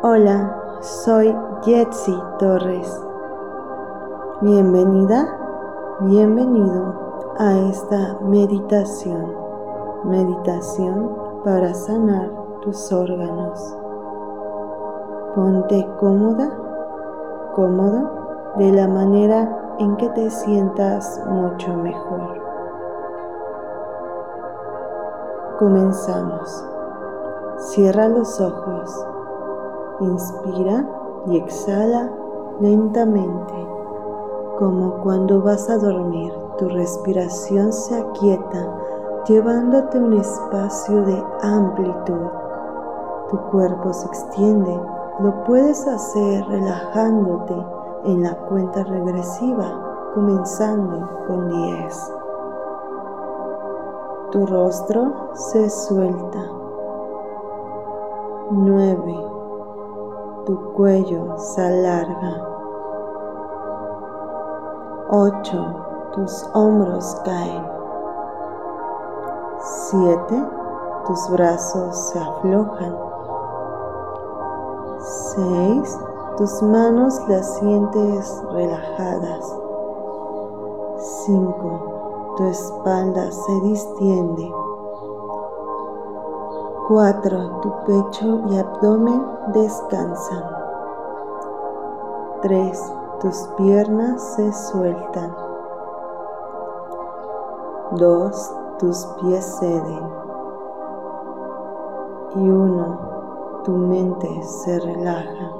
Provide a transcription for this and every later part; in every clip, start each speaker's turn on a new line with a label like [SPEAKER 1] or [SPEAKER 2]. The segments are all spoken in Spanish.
[SPEAKER 1] Hola, soy Jetsi Torres. Bienvenida, bienvenido a esta meditación. Meditación para sanar tus órganos. Ponte cómoda, cómodo, de la manera en que te sientas mucho mejor. Comenzamos. Cierra los ojos. Inspira y exhala lentamente, como cuando vas a dormir. Tu respiración se aquieta, llevándote un espacio de amplitud. Tu cuerpo se extiende. Lo puedes hacer relajándote en la cuenta regresiva, comenzando con 10. Tu rostro se suelta. 9. Tu cuello se alarga. 8. Tus hombros caen. 7. Tus brazos se aflojan. 6. Tus manos las sientes relajadas. 5 tu espalda se distiende. 4. Tu pecho y abdomen descansan. 3. Tus piernas se sueltan. 2. Tus pies ceden. Y 1. Tu mente se relaja.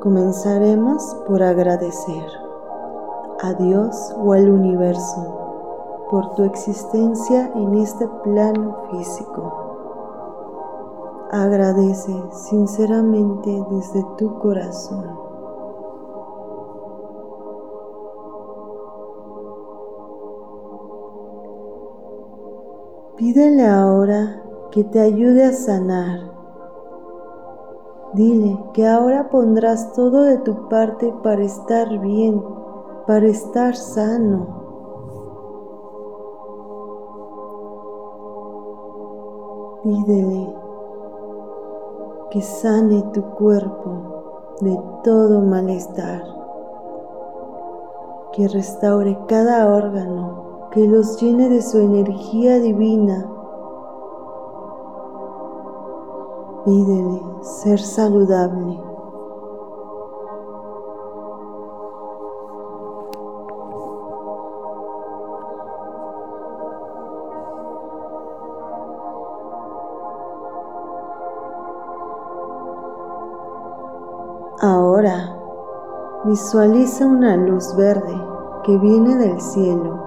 [SPEAKER 1] Comenzaremos por agradecer a Dios o al universo por tu existencia en este plano físico. Agradece sinceramente desde tu corazón. Pídele ahora que te ayude a sanar Dile que ahora pondrás todo de tu parte para estar bien, para estar sano. Pídele que sane tu cuerpo de todo malestar, que restaure cada órgano, que los llene de su energía divina Pídele ser saludable. Ahora visualiza una luz verde que viene del cielo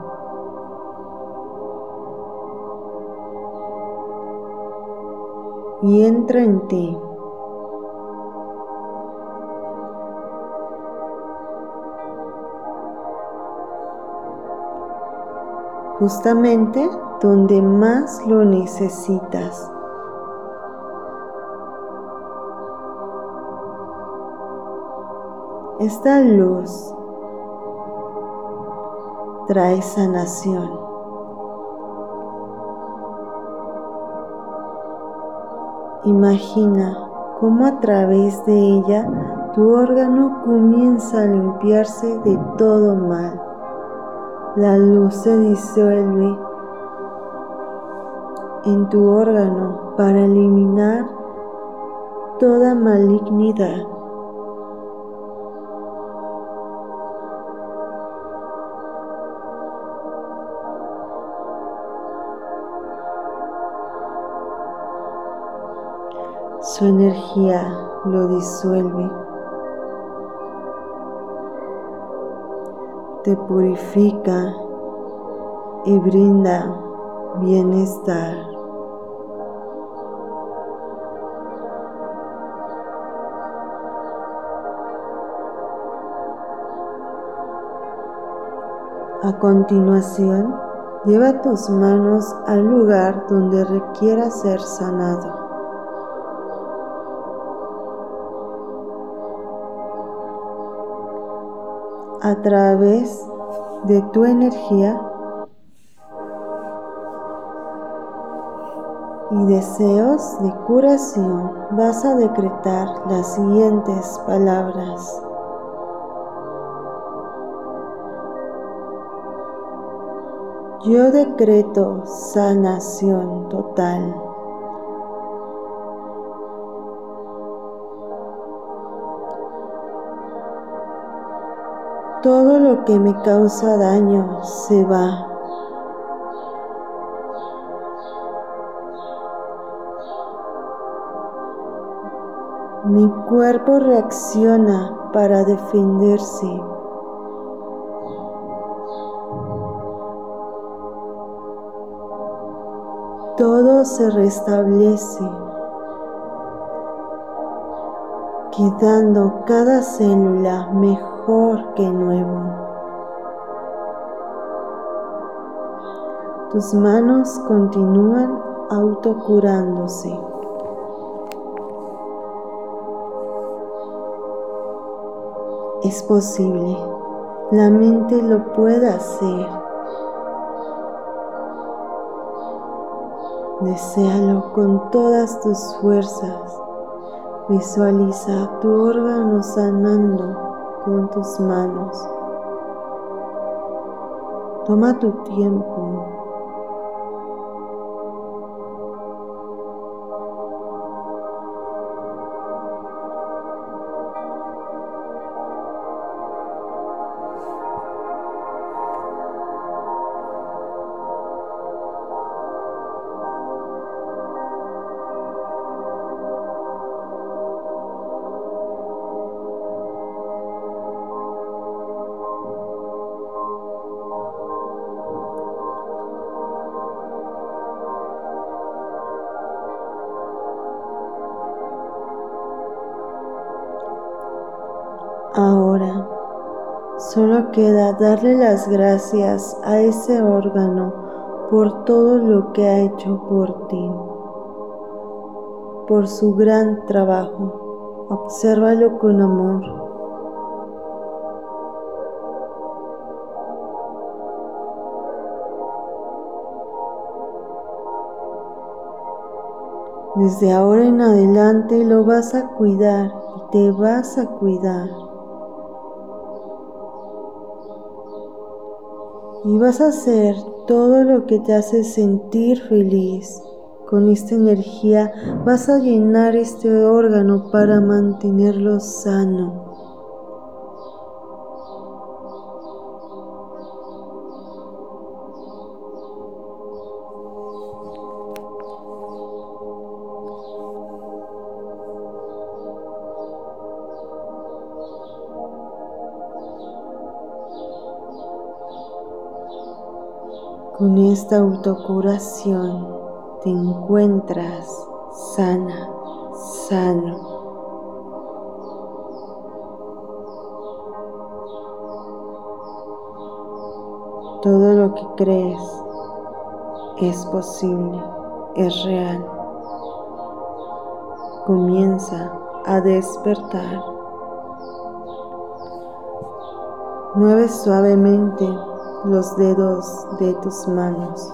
[SPEAKER 1] y entra en ti. justamente donde más lo necesitas. Esta luz trae sanación. Imagina cómo a través de ella tu órgano comienza a limpiarse de todo mal. La luz se disuelve en tu órgano para eliminar toda malignidad. Su energía lo disuelve. Te purifica y brinda bienestar. A continuación, lleva tus manos al lugar donde requiera ser sanado. A través de tu energía, y deseos de curación vas a decretar las siguientes palabras. Yo decreto sanación total. Todo lo que me causa daño se va. Mi cuerpo reacciona para defenderse. Todo se restablece, quedando cada célula mejor que nuevo. Tus manos continúan autocurándose. Es posible, la mente lo puede hacer. Desealo con todas tus fuerzas. Visualiza tu órgano sanando con tus manos. Toma tu tiempo solo queda darle las gracias a ese órgano por todo lo que ha hecho por ti, por su gran trabajo. Obsérvalo con amor. Desde ahora en adelante lo vas a cuidar y te vas a cuidar. Y vas a hacer todo lo que te hace sentir feliz. Con esta energía vas a llenar este órgano para mantenerlo sano. Con esta autocuración te encuentras sana, sano. Todo lo que crees es posible, es real. Comienza a despertar. Mueve suavemente los dedos de tus manos.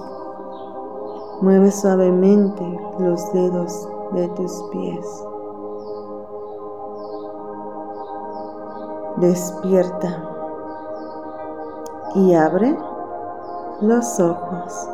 [SPEAKER 1] Mueve suavemente los dedos de tus pies. Despierta y abre los ojos.